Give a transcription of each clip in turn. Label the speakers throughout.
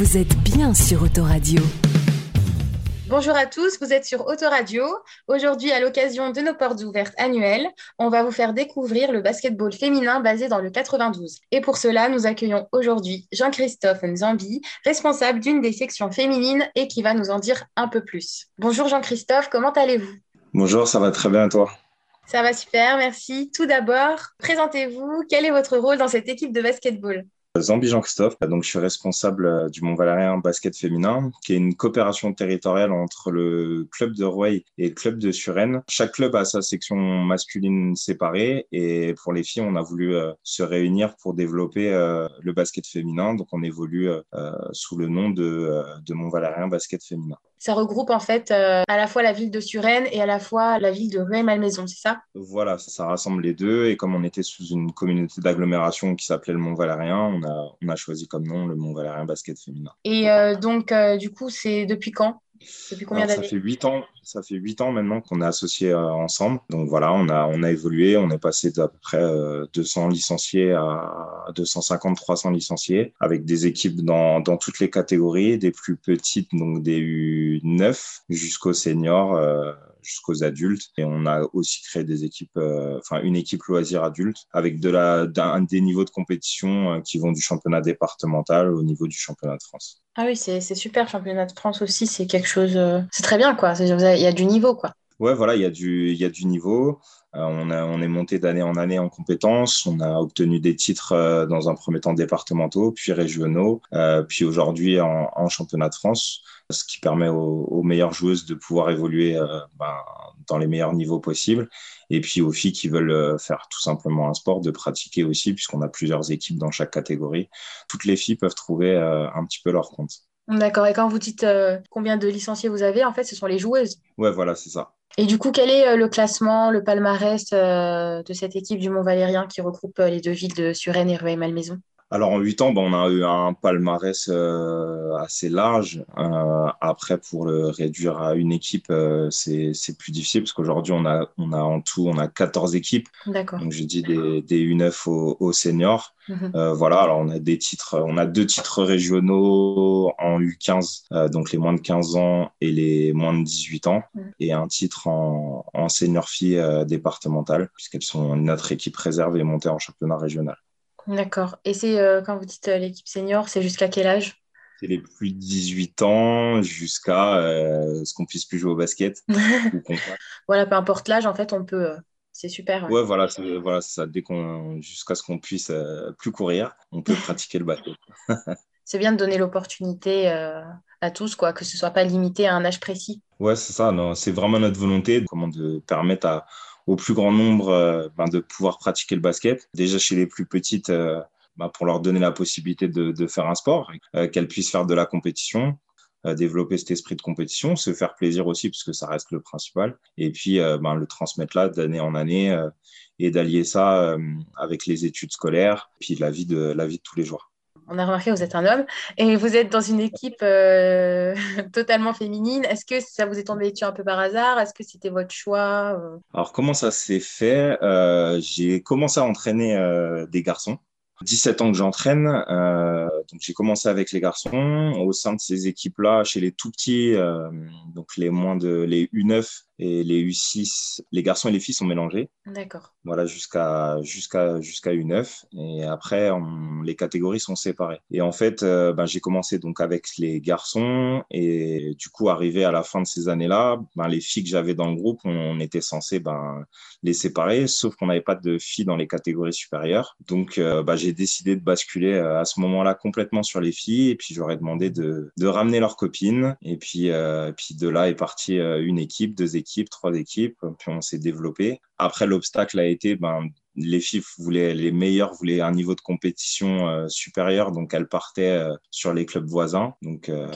Speaker 1: Vous êtes bien sur Autoradio.
Speaker 2: Bonjour à tous, vous êtes sur Autoradio. Aujourd'hui, à l'occasion de nos portes ouvertes annuelles, on va vous faire découvrir le basketball féminin basé dans le 92. Et pour cela, nous accueillons aujourd'hui Jean-Christophe Nzambi, responsable d'une des sections féminines et qui va nous en dire un peu plus. Bonjour Jean-Christophe, comment allez-vous?
Speaker 3: Bonjour, ça va très bien toi?
Speaker 2: Ça va super, merci. Tout d'abord, présentez-vous, quel est votre rôle dans cette équipe de basketball?
Speaker 3: Zambi Jean-Christophe, donc je suis responsable euh, du Mont Valérien basket féminin, qui est une coopération territoriale entre le club de Rouaille et le club de Suresnes. Chaque club a sa section masculine séparée et pour les filles, on a voulu euh, se réunir pour développer euh, le basket féminin. Donc on évolue sous le nom de, de Mont Valérien basket féminin.
Speaker 2: Ça regroupe en fait à la fois la ville de Suresnes et à la fois la ville de Rueil-Malmaison, c'est ça?
Speaker 3: Voilà, ça, rassemble les deux. Et comme on était sous une communauté d'agglomération qui s'appelait le Mont Valérien, on a, choisi comme nom le Mont Valérien Basket Féminin.
Speaker 2: Et euh, donc, euh, du coup, c'est depuis quand?
Speaker 3: Depuis combien d'années Ça fait huit ans. Ça fait huit ans maintenant qu'on est associés euh, ensemble. Donc voilà, on a on a évolué. On est passé d'à peu près 200 licenciés à 250, 300 licenciés, avec des équipes dans, dans toutes les catégories, des plus petites, donc des U9 jusqu'aux seniors jusqu'aux adultes. Et on a aussi créé des équipes, euh, enfin une équipe loisir adulte avec d'un, des niveaux de compétition euh, qui vont du championnat départemental au niveau du championnat de France.
Speaker 2: Ah oui, c'est, c'est super. Championnat de France aussi, c'est quelque chose. Euh, c'est très bien, quoi. Il y a du niveau, quoi.
Speaker 3: Ouais, voilà, il y a du, il y a du niveau. on, a, on est monté d'année en année en compétences. On a obtenu des titres dans un premier temps départementaux, puis régionaux, puis aujourd'hui en, en, championnat de France ce qui permet aux, meilleures joueuses de pouvoir évoluer euh, ben, dans les meilleurs niveaux possibles. Et puis aux filles qui veulent euh, faire tout simplement un sport, de pratiquer aussi, puisqu'on a plusieurs équipes dans chaque catégorie. Toutes les filles peuvent trouver euh, un petit peu leur compte.
Speaker 2: D'accord. Et quand vous dites combien de licenciés vous avez, en fait, ce sont les joueuses.
Speaker 3: Ouais, voilà, c'est ça.
Speaker 2: Et du coup, quel est le classement, le palmarès de cette équipe du Mont Valérien qui regroupe les deux villes de Suresnes et Rueil-Malmaison
Speaker 3: alors en huit ans, ben, on a eu un palmarès euh, assez large. Euh, après, pour le réduire à une équipe, euh, c'est plus difficile parce qu'aujourd'hui, on a, on a en tout, on a 14 équipes.
Speaker 2: D'accord.
Speaker 3: Donc je dis des, des U9 aux, aux seniors. Mhm. voilà, alors on a des titres, on a deux titres régionaux en U15, donc les moins de 15 ans et les moins de 18 ans, et un titre en, en senior fille départementale, puisqu'elles sont notre équipe réserve et montée en championnat régional.
Speaker 2: D'accord. Et c'est euh, quand vous dites euh, l'équipe senior, c'est jusqu'à quel âge?
Speaker 3: C'est les plus de 18 ans jusqu'à euh, ce qu'on puisse plus jouer au basket.
Speaker 2: voilà, peu importe l'âge, en fait, on peut. c'est super.
Speaker 3: Ouais, voilà, voilà ça. Dès qu'on, jusqu'à ce qu'on puisse plus courir, on peut pratiquer le basket.
Speaker 2: c'est bien de donner l'opportunité à tous, quoi, que ce soit pas limité à un âge précis.
Speaker 3: Ouais, c'est ça. Non, c'est vraiment notre volonté, comment de permettre à au plus grand nombre euh, ben, de pouvoir pratiquer le basket. Déjà chez les plus petites, euh, ben, pour leur donner la possibilité de, de faire un sport, euh, qu'elles puissent faire de la compétition, développer cet esprit de compétition, se faire plaisir aussi, puisque ça reste le principal, et puis ben, le transmettre là d'année en année et d'allier ça avec les études scolaires, puis la vie de, la vie de tous les jours
Speaker 2: on a remarqué que vous êtes un homme et vous êtes dans une équipe euh, totalement féminine. Est-ce que ça vous est tombé dessus un peu par hasard? Est-ce que c'était votre choix euh?
Speaker 3: Alors, comment ça s'est fait? Euh, J'ai commencé à entraîner des garçons. 17 ans que j'entraîne, donc j'ai commencé avec les garçons. Au sein de ces équipes-là, chez les tout petits, donc les moins de les U9, et les U6, les garçons et les filles sont mélangés.
Speaker 2: D'accord.
Speaker 3: Voilà, jusqu'à jusqu'à jusqu'à U9. Et après, les catégories sont séparées. Et en fait, euh, ben, j'ai commencé donc avec les garçons. Et du coup, arrivé à la fin de ces années-là, ben, les filles que j'avais dans le groupe, on, était censé ben, les séparer, sauf qu'on n'avait pas de filles dans les catégories supérieures. Donc, euh, ben, j'ai décidé de basculer euh, à ce moment-là complètement sur les filles. Et puis, j'aurais demandé de, de ramener leurs copines. Et puis, puis de là est partie une équipe, deux équipes trois équipes, puis on s'est développé. Après, l'obstacle a été ben, les filles voulaient, les meilleures voulaient un niveau de compétition euh, supérieur, donc elles partaient euh, sur les clubs voisins, donc euh,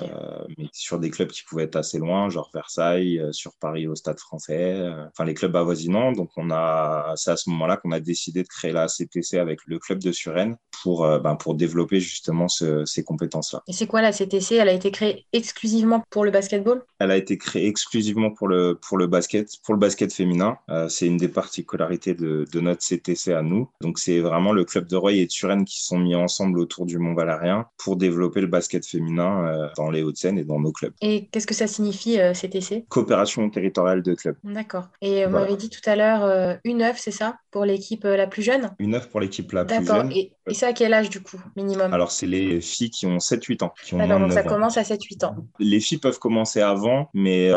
Speaker 3: mais sur des clubs qui pouvaient être assez loin, genre Versailles, sur Paris au Stade Français, enfin les clubs avoisinants. Donc on a, c'est à ce moment-là qu'on a décidé de créer la CTC avec le club de Suresnes pour ben, pour développer justement ces compétences-là.
Speaker 2: Et c'est quoi la CTC Elle a été créée exclusivement pour le basketball?
Speaker 3: Elle a été créée exclusivement pour le pour le basket, pour le basket féminin. c'est une des particularités de, de notre CTC À nous. Donc c'est vraiment le club de Roy et de Suresnes qui sont mis ensemble autour du Mont Valérien pour développer le basket féminin euh, dans les Hauts-de-Seine et dans nos clubs.
Speaker 2: Et qu'est-ce que ça signifie CTC
Speaker 3: Coopération territoriale de clubs.
Speaker 2: D'accord. Et vous m'avez dit tout à l'heure une œuvre, c'est ça, pour l'équipe la plus jeune?
Speaker 3: Une œuvre pour l'équipe la plus jeune.
Speaker 2: Et, et c'est à quel âge du coup, minimum?
Speaker 3: Alors c'est les filles qui ont 7-8 ans.
Speaker 2: D'accord, donc ça commence à 7-8 ans.
Speaker 3: Les filles peuvent commencer avant, mais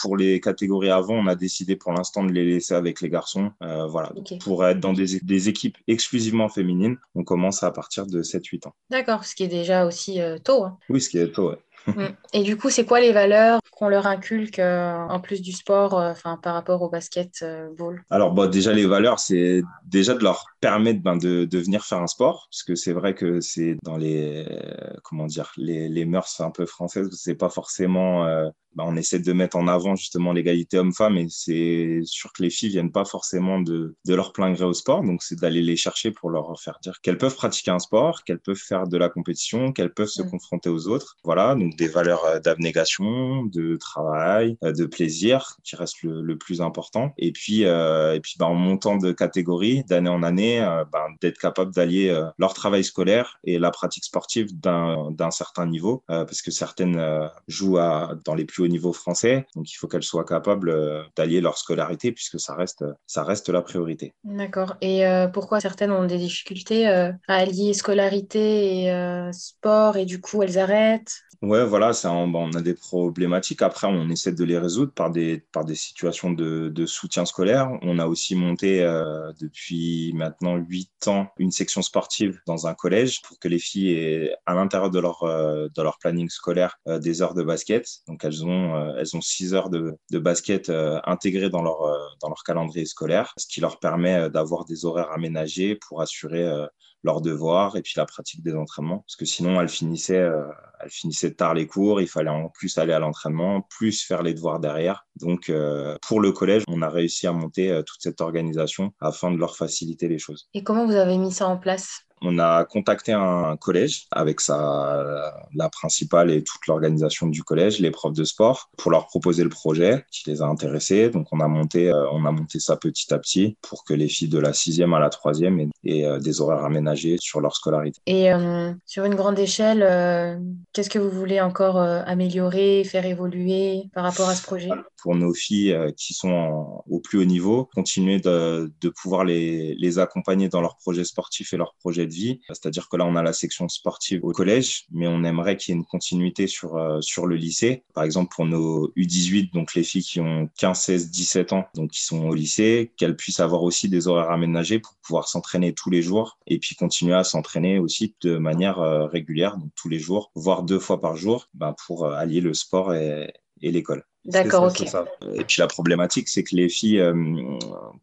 Speaker 3: pour les catégories avant, on a décidé pour l'instant de les laisser avec les garçons. Euh, voilà. Pour être dans des, équipes exclusivement féminines, on commence à partir de 7-8 ans.
Speaker 2: D'accord, ce qui est déjà aussi euh, tôt. Hein.
Speaker 3: Oui, ce qui est tôt, ouais.
Speaker 2: Mm. Et du coup, c'est quoi les valeurs qu'on leur inculque euh, en plus du sport enfin, par rapport au basketball
Speaker 3: Alors, bon, déjà, les valeurs, c'est déjà de leur permettre ben, de, de, venir faire un sport, parce que c'est vrai que c'est dans les, comment dire, les, les mœurs un peu françaises, c'est pas forcément bah, on essaie de mettre en avant justement l'égalité homme-femme et c'est sûr que les filles viennent pas forcément de, de leur plein gré au sport. Donc, c'est d'aller les chercher pour leur faire dire qu'elles peuvent pratiquer un sport, qu'elles peuvent faire de la compétition, qu'elles peuvent se confronter aux autres. Voilà, donc des valeurs euh, d'abnégation, de travail, euh, de plaisir qui reste le, le plus important. Et puis, euh, et puis bah, en montant de catégorie d'année en année, euh, bah, d'être capable d'allier euh, leur travail scolaire et la pratique sportive d'un certain niveau, parce que certaines jouent à, dans les plus niveau français. Donc, il faut qu'elles soient capables euh, d'allier leur scolarité puisque ça reste, ça reste la priorité.
Speaker 2: D'accord. Et euh, pourquoi certaines ont des difficultés euh, à allier scolarité et sport et du coup elles arrêtent?
Speaker 3: Ouais, voilà, ça, on, on, a des problématiques. Après, on essaie de les résoudre par des, par des situations de, de soutien scolaire. On a aussi monté euh, depuis maintenant huit ans une section sportive dans un collège pour que les filles aient à l'intérieur de leur, euh, de leur planning scolaire euh, des heures de basket. Donc, elles ont, elles ont six heures de, de basket intégrées dans leur, dans leur calendrier scolaire, ce qui leur permet d'avoir des horaires aménagés pour assurer leurs devoirs et puis la pratique des entraînements. Parce que sinon, elles finissaient, elles finissaient tard les cours, il fallait en plus aller à l'entraînement, plus faire les devoirs derrière. Donc, euh, pour le collège, on a réussi à monter euh, toute cette organisation afin de leur faciliter les choses.
Speaker 2: Et comment vous avez mis ça en place?
Speaker 3: On a contacté un collège avec sa, la principale et toute l'organisation du collège, les profs de sport, pour leur proposer le projet qui les a intéressés. Donc, on a monté, euh, on a monté ça petit à petit pour que les filles de la sixième à la troisième aient, euh, des horaires aménagés sur leur scolarité.
Speaker 2: Et euh, sur une grande échelle, qu'est-ce que vous voulez encore améliorer, faire évoluer par rapport à ce projet?
Speaker 3: Pour nos filles qui sont au plus haut niveau, continuer de, de pouvoir les, les accompagner dans leurs projets sportifs et leurs projets vie. C'est-à-dire que là, on a la section sportive au collège, mais on aimerait qu'il y ait une continuité sur, euh, le lycée. Par exemple, pour nos U18, donc les filles qui ont 15, 16, 17 ans, donc qui sont au lycée, qu'elles puissent avoir aussi des horaires aménagés pour pouvoir s'entraîner tous les jours et puis continuer à s'entraîner aussi de manière euh, régulière, donc tous les jours, voire deux fois par jour, bah, pour euh, allier le sport et l'école.
Speaker 2: D'accord, ok.
Speaker 3: Et puis la problématique, c'est que les filles, euh,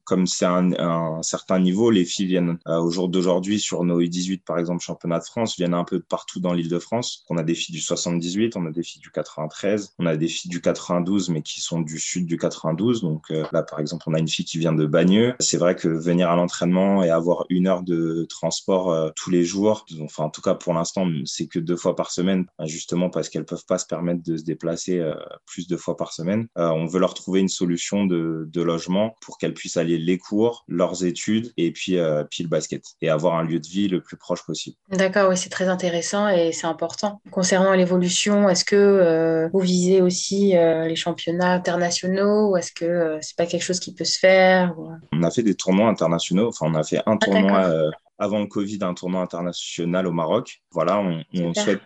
Speaker 3: comme c'est un, un, certain niveau, les filles viennent euh, au jour d'aujourd'hui sur nos U18, par exemple, championnat de France, viennent un peu partout dans l'île de France. On a des filles du 78, on a des filles du 93, on a des filles du 92, mais qui sont du sud du 92. Donc euh, là, par exemple, on a une fille qui vient de Bagneux. C'est vrai que venir à l'entraînement et avoir une heure de transport tous les jours, enfin en tout cas pour l'instant, c'est que deux fois par semaine, justement parce qu'elles peuvent pas se permettre de se déplacer plus de fois par semaine. Euh, on veut leur trouver une solution de, logement pour qu'elles puissent aller les cours, leurs études et puis, euh, puis le basket et avoir un lieu de vie le plus proche possible.
Speaker 2: D'accord, oui, c'est très intéressant et c'est important. Concernant l'évolution, est-ce que euh, vous visez aussi les championnats internationaux ou est-ce que c'est pas quelque chose qui peut se faire
Speaker 3: On a fait des tournois internationaux. Enfin, on a fait un ah, tournoi avant le Covid, un tournoi international au Maroc. Voilà, on, on souhaite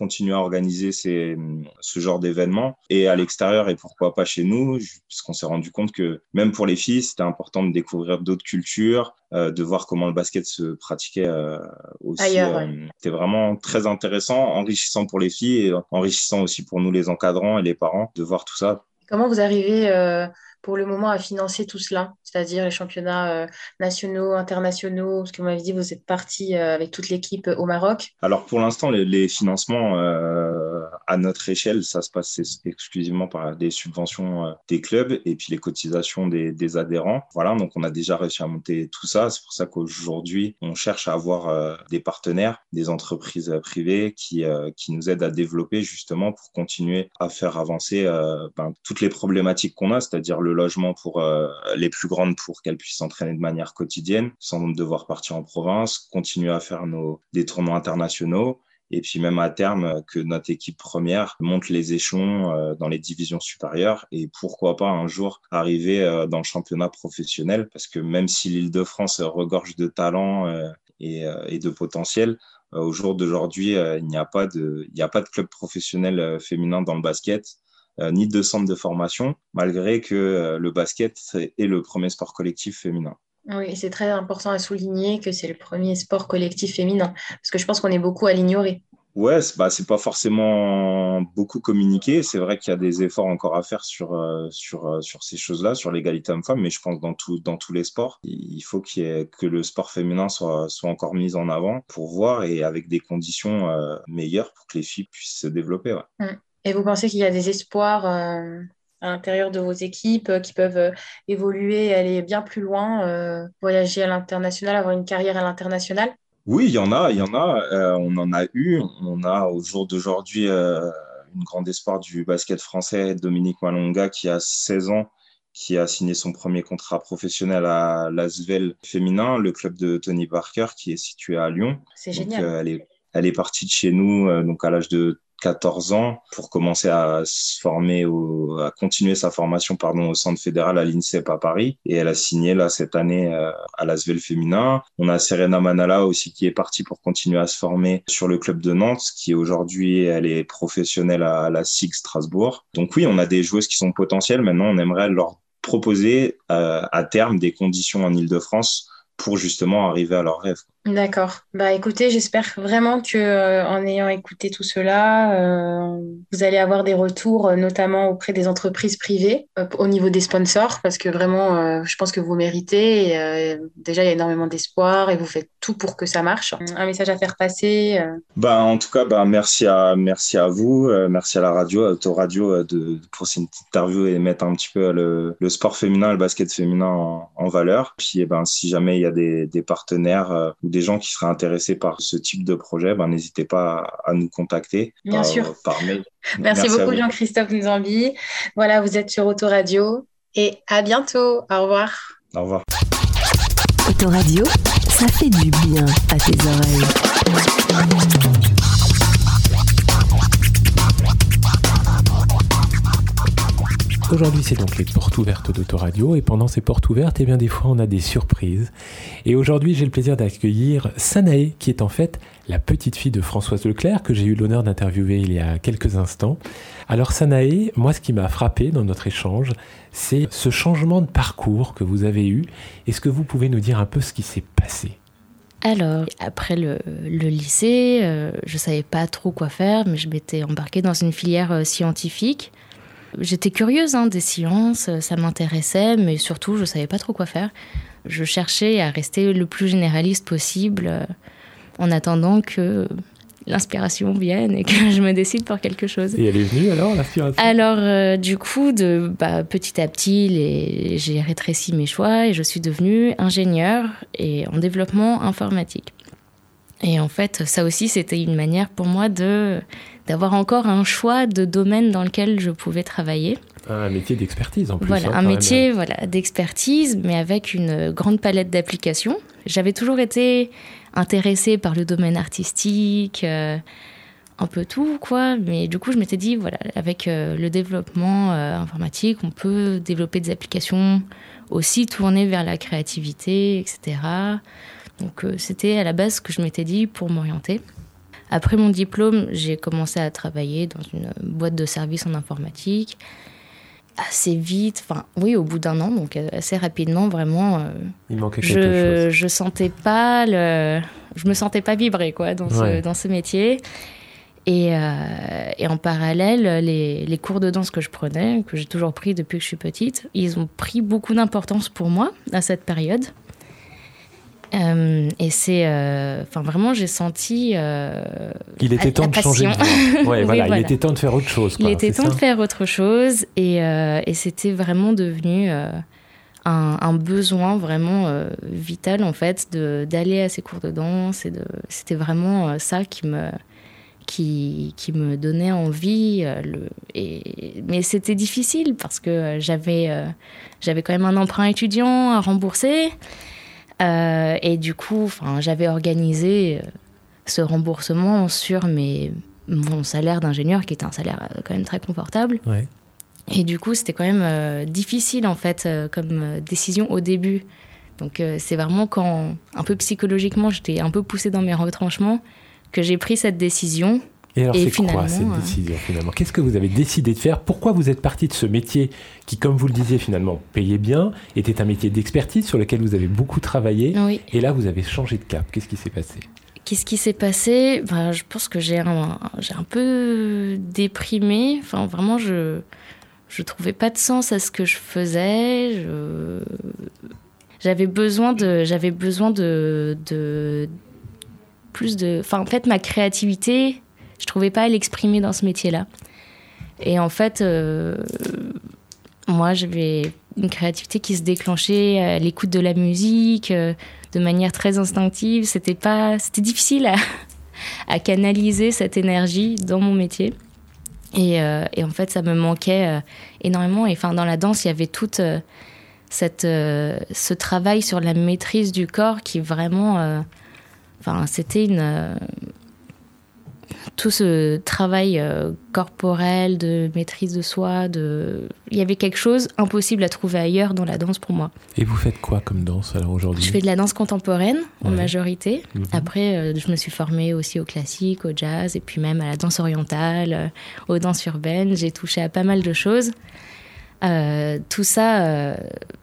Speaker 3: continuer à organiser ces, ce genre d'événements et à l'extérieur et pourquoi pas chez nous, puisqu'on s'est rendu compte que même pour les filles, c'était important de découvrir d'autres cultures, euh, de voir comment le basket se pratiquait euh, aussi. Euh, c'était vraiment très intéressant, enrichissant pour les filles et enrichissant aussi pour nous les encadrants et les parents de voir tout ça.
Speaker 2: Comment vous arrivez pour le moment à financer tout cela, c'est-à-dire les championnats euh, nationaux, internationaux, parce que vous m'avez dit vous êtes parti euh, avec toute l'équipe au Maroc.
Speaker 3: Alors pour l'instant, les, financements, euh, à notre échelle, ça se passe exclusivement par des subventions des clubs et puis les cotisations des, des, adhérents. Voilà, donc on a déjà réussi à monter tout ça. C'est pour ça qu'aujourd'hui, on cherche à avoir des partenaires, des entreprises privées qui, qui nous aident à développer justement pour continuer à faire avancer ben, toutes les problématiques qu'on a, c'est-à-dire le logement pour les plus grandes pour qu'elles puissent s'entraîner de manière quotidienne sans devoir partir en province, continuer à faire nos, des tournois internationaux. Et puis même à terme que notre équipe première monte les échelons euh, dans les divisions supérieures. Et pourquoi pas un jour arriver euh, dans le championnat professionnel? Parce que même si l'Île-de-France regorge de talent euh, et, de potentiel, au jour d'aujourd'hui, il n'y a pas de, il n'y a pas de club professionnel féminin dans le basket. Ni de centre de formation, malgré que le basket est le premier sport collectif féminin.
Speaker 2: Oui, c'est très important à souligner que c'est le premier sport collectif féminin, parce que je pense qu'on est beaucoup à l'ignorer.
Speaker 3: Ouais, c'est bah, pas forcément beaucoup communiqué. C'est vrai qu'il y a des efforts encore à faire sur, euh, sur, euh, sur ces choses-là, sur l'égalité homme-femme, mais je pense dans, tout, dans tous les sports, il faut que le sport féminin soit, soit encore mis en avant pour voir et avec des conditions euh, meilleures pour que les filles puissent se développer.
Speaker 2: Mmh. Et vous pensez qu'il y a des espoirs à l'intérieur de vos équipes euh, qui peuvent euh, évoluer, aller bien plus loin, euh, voyager à l'international, avoir une carrière à l'international?
Speaker 3: Oui, il y en a, il y en a. on en a eu. On a au jour d'aujourd'hui une grande espoir du basket français, Dominique Malonga, qui a 16 ans qui a signé son premier contrat professionnel à l'Asvel féminin, le club de Tony Parker, qui est situé à Lyon.
Speaker 2: C'est génial.
Speaker 3: elle, est, elle est partie de chez nous donc à l'âge de 14 ans pour commencer à se former, au, à continuer sa formation pardon, au centre fédéral à l'INSEP à Paris. Et elle a signé là cette année euh, à l'Asvel féminin. On a Serena Manala aussi qui est partie pour continuer à se former sur le club de Nantes, qui aujourd'hui elle est professionnelle à la SIG Strasbourg. Donc oui, on a des joueuses qui sont potentielles. Maintenant, on aimerait leur proposer euh, à terme des conditions en Ile-de-France pour justement arriver à leur rêve.
Speaker 2: D'accord. Bah écoutez, j'espère vraiment que euh, en ayant écouté tout cela, euh, vous allez avoir des retours, euh, notamment auprès des entreprises privées, au niveau des sponsors, parce que vraiment, je pense que vous méritez. déjà, il y a énormément d'espoir et vous faites tout pour que ça marche. Un message à faire passer.
Speaker 3: Bah en tout cas, bah merci à merci à vous, merci à la radio, à Autoradio de pour cette interview et mettre un petit peu le, le sport féminin, le basket féminin en, en valeur. Puis eh ben si jamais il y a des, des partenaires des gens qui seraient intéressés par ce type de projet, ben, n'hésitez pas à, nous contacter
Speaker 2: Bien sûr. par mail. Merci, beaucoup Jean-Christophe Nzambi. Voilà, vous êtes sur Autoradio et à bientôt. Au revoir.
Speaker 3: Au revoir.
Speaker 1: Autoradio, ça fait du bien à tes oreilles.
Speaker 4: Aujourd'hui, c'est donc les portes ouvertes d'Autoradio. Et pendant ces portes ouvertes, eh bien, des fois, on a des surprises. Et aujourd'hui, j'ai le plaisir d'accueillir Sanae, qui est en fait la petite fille de Françoise Leclerc, que j'ai eu l'honneur d'interviewer il y a quelques instants. Alors, Sanae, moi, ce qui m'a frappé dans notre échange, c'est ce changement de parcours que vous avez eu. Est-ce que vous pouvez nous dire un peu ce qui s'est passé?
Speaker 5: Alors, après le, lycée, euh, je savais pas trop quoi faire, mais je m'étais embarquée dans une filière euh, scientifique. J'étais curieuse hein, des sciences, ça m'intéressait, mais surtout, je ne savais pas trop quoi faire. Je cherchais à rester le plus généraliste possible euh, en attendant que l'inspiration vienne et que je me décide pour quelque chose.
Speaker 4: Et elle est venue alors, l'inspiration?
Speaker 5: Alors, euh, du coup, de, bah, petit à petit, j'ai rétréci mes choix et je suis devenue ingénieure et en développement informatique. Et en fait, ça aussi, c'était une manière pour moi de d'avoir encore un choix de domaine dans lequel je pouvais travailler.
Speaker 4: Un métier d'expertise en plus.
Speaker 5: Voilà, hein, un métier voilà, d'expertise, mais avec une grande palette d'applications. J'avais toujours été intéressée par le domaine artistique, euh, un peu tout, quoi. Mais du coup, je m'étais dit, voilà, avec euh, le développement euh, informatique, on peut développer des applications aussi tournées vers la créativité, etc. Donc euh, c'était à la base ce que je m'étais dit pour m'orienter. Après mon diplôme, j'ai commencé à travailler dans une boîte de services en informatique. Assez vite, enfin oui, au bout d'un an, donc assez rapidement, vraiment. Euh,
Speaker 4: Il manquait
Speaker 5: quelque
Speaker 4: je,
Speaker 5: chose. Je sentais pas le, je me sentais pas vibrer quoi dans ce, dans ce métier. Et, euh, et, en parallèle, les, les, cours de danse que je prenais, que j'ai toujours pris depuis que je suis petite, ils ont pris beaucoup d'importance pour moi à cette période. Euh, et c'est, euh, enfin vraiment, j'ai senti. Euh,
Speaker 4: il était temps de changer de. Ouais,
Speaker 5: Oui,
Speaker 4: voilà,
Speaker 5: voilà.
Speaker 4: il était temps de faire autre chose.
Speaker 5: Il était temps de faire autre chose et, euh, et c'était vraiment devenu un, un besoin vraiment vital en fait de d'aller à ces cours de danse et de c'était vraiment ça qui me qui, qui me donnait envie le, et, mais c'était difficile parce que j'avais j'avais quand même un emprunt étudiant à rembourser Euh, et du coup j'avais organisé euh, ce remboursement sur mes mon salaire d'ingénieur, qui était un salaire euh, quand même très confortable.
Speaker 4: Ouais.
Speaker 5: Et du coup, c'était quand même euh, difficile, en fait, euh, comme décision au début. Donc, c'est vraiment quand, un peu psychologiquement, j'étais un peu poussée dans mes retranchements, que j'ai pris cette décision.
Speaker 4: Et alors, c'est quoi cette
Speaker 5: euh,
Speaker 4: décision finalement? Qu'est-ce que vous avez décidé de faire? Pourquoi vous êtes parti de ce métier qui, comme vous le disiez finalement, payait bien, était un métier d'expertise sur lequel vous avez beaucoup travaillé
Speaker 5: Oui.
Speaker 4: Et là, vous avez changé de cap? Qu'est-ce qui s'est passé?
Speaker 5: Qu'est-ce qui s'est passé? Ben, Je pense que j'ai un, j'ai un peu déprimé. Enfin, vraiment, je je trouvais pas de sens à ce que je faisais. Je- J'avais besoin de j'avais besoin de, de plus de. Enfin, en fait, ma créativité, je trouvais pas à l'exprimer dans ce métier-là. Et en fait, euh, moi, j'avais une créativité qui se déclenchait à l'écoute de la musique. euh, de manière très instinctive. C'était pas, c'était difficile à, canaliser cette énergie dans mon métier. Et, euh, et en fait, ça me manquait énormément. Et enfin, dans la danse, il y avait toute cette, ce travail sur la maîtrise du corps qui vraiment, enfin, c'était une tout ce travail euh, corporel de maîtrise de soi. De, il y avait quelque chose impossible à trouver ailleurs dans la danse pour moi.
Speaker 4: Et vous faites quoi comme danse alors aujourd'hui?
Speaker 5: Je fais de la danse contemporaine en
Speaker 4: Ouais.
Speaker 5: majorité.
Speaker 4: Mhm.
Speaker 5: Après, euh, je me suis formée aussi au classique, au jazz, et puis même à la danse orientale, euh, aux danses urbaines. J'ai touché à pas mal de choses. Euh, tout ça euh,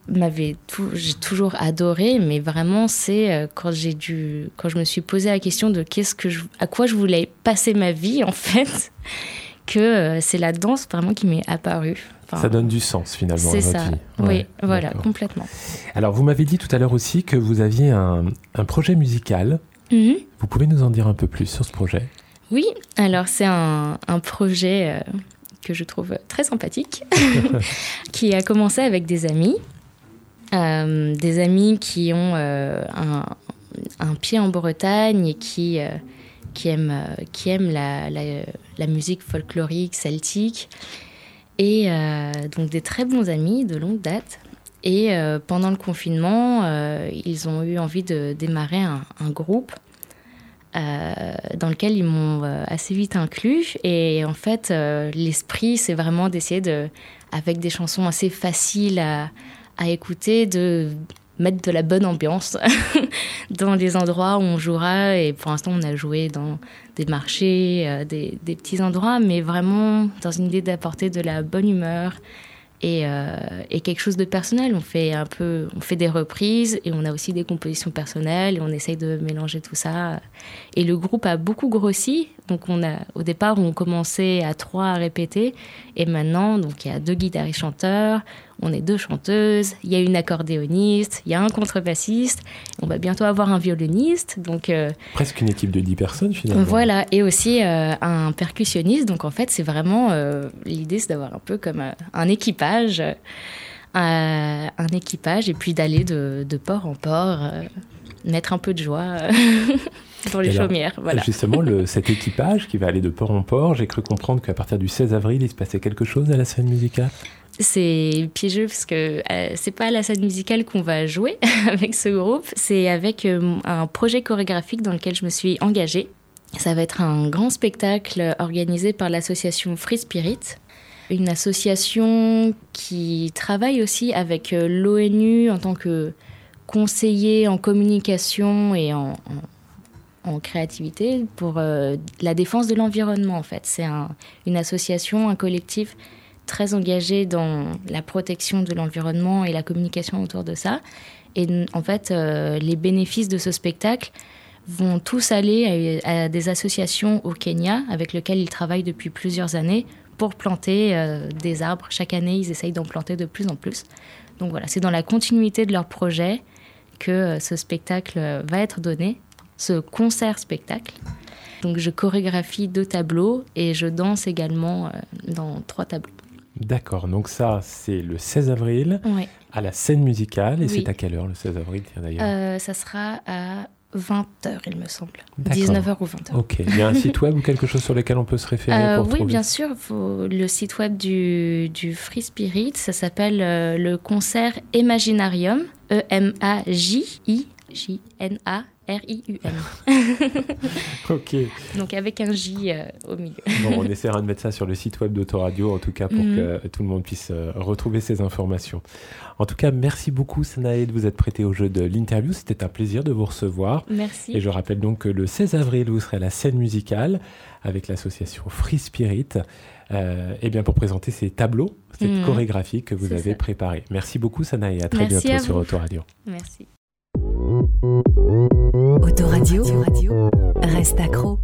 Speaker 5: m'avait tout, j'ai toujours adoré, mais vraiment c'est euh, quand j'ai dû, quand je me suis posé la question de qu'est-ce que je, à quoi je voulais passer ma vie en fait, que euh, c'est la danse vraiment qui m'est apparue. Enfin,
Speaker 4: Ça donne du sens finalement
Speaker 5: c'est ça.
Speaker 4: vie.
Speaker 5: Oui, voilà, complètement.
Speaker 4: Alors, vous m'avez dit tout à l'heure aussi que vous aviez un, un projet musical.
Speaker 5: Mhm.
Speaker 4: Vous pouvez nous en dire un peu plus sur ce projet?
Speaker 5: Oui, alors c'est un, un projet que je trouve très sympathique, qui a commencé avec des amis, Euh, des amis qui ont euh, un, pied en Bretagne et qui, euh, qui aiment, qui aiment la, musique folklorique, celtique, et donc des très bons amis de longue date. Et pendant le confinement, ils ont eu envie de démarrer un, groupe dans lequel ils m'ont euh, assez vite inclus. Et en fait, euh, l'esprit, c'est vraiment d'essayer de, avec des chansons assez faciles à, écouter, de mettre de la bonne ambiance dans les endroits où on jouera. Et pour l'instant, on a joué dans des marchés, euh, des petits endroits, mais vraiment dans une idée d'apporter de la bonne humeur. Et, euh, et quelque chose de personnel. On fait un peu, on fait des reprises et on a aussi des compositions personnelles et on essaye de mélanger tout ça. Et le groupe a beaucoup grossi. Donc on a, au départ, on commençait à trois à répéter. Et maintenant, donc il y a deux guitaristes chanteurs, on est deux chanteuses, il y a une accordéoniste, il y a un contrebassiste. On va bientôt avoir un violoniste. Donc euh,
Speaker 4: Presque une équipe de 10 personnes finalement.
Speaker 5: voilà, et aussi euh, un percussionniste. Donc en fait, c'est vraiment euh, l'idée, c'est d'avoir un peu comme un équipage, un équipage, et puis d'aller de, de port en port, mettre un peu de joie dans les
Speaker 4: alors,
Speaker 5: chaumières. Voilà.
Speaker 4: Justement, le- cet équipage qui va aller de port en port, j'ai cru comprendre qu'à partir du 16 avril, il se passait quelque chose à la scène musicale?
Speaker 5: C'est piégeux parce que euh, c'est pas la scène musicale qu'on va jouer avec ce groupe, c'est avec euh, un projet chorégraphique dans lequel je me suis engagée. Ça va être un grand spectacle organisé par l'association Free Spirit, une association qui travaille aussi avec euh, l'ONU en tant que conseiller en communication et en, créativité pour euh, la défense de l'environnement en fait. C'est un- une association, un collectif très engagé dans la protection de l'environnement et la communication autour de ça. Et en fait, euh, les bénéfices de ce spectacle vont tous aller à, des associations au Kenya avec lesquelles ils travaillent depuis plusieurs années pour planter euh, des arbres. Chaque année, ils essayent d'en planter de plus en plus. Donc voilà, c'est dans la continuité de leur projet que ce spectacle va être donné, ce concert-spectacle. Donc je chorégraphie deux tableaux et je danse également dans trois tableaux.
Speaker 4: D'accord, donc ça c'est le 16 avril à la scène musicale et c'est à quelle heure le 16 avril
Speaker 5: d'ailleurs? Ça sera à 20h, il me semble. 19h ou 20h.
Speaker 4: Ok. Il y a un site web ou quelque chose sur lequel on peut se référer
Speaker 5: euh, Oui, bien sûr. le site web du, du Free Spirit, ça s'appelle euh, le concert Imaginarium. E-M-A-J-I-J-N-A. R-I-U-M.
Speaker 4: ok.
Speaker 5: Donc avec un J euh, au milieu.
Speaker 4: bon, on essaiera de mettre ça sur le site web d'Autoradio, en tout cas pour mhm. que tout le monde puisse retrouver ces informations. En tout cas, merci beaucoup Sanae de vous être prêté au jeu de l'interview. C'était un plaisir de vous recevoir.
Speaker 5: Merci.
Speaker 4: Et je rappelle donc que le 16 avril, vous serez à la scène musicale avec l'association Free Spirit. Euh, eh bien pour présenter ces tableaux, cette mhm. chorégraphie que vous avez préparée. Merci beaucoup Sanae, à très bientôt sur Autoradio.
Speaker 5: Merci.
Speaker 1: Autoradio, reste accro.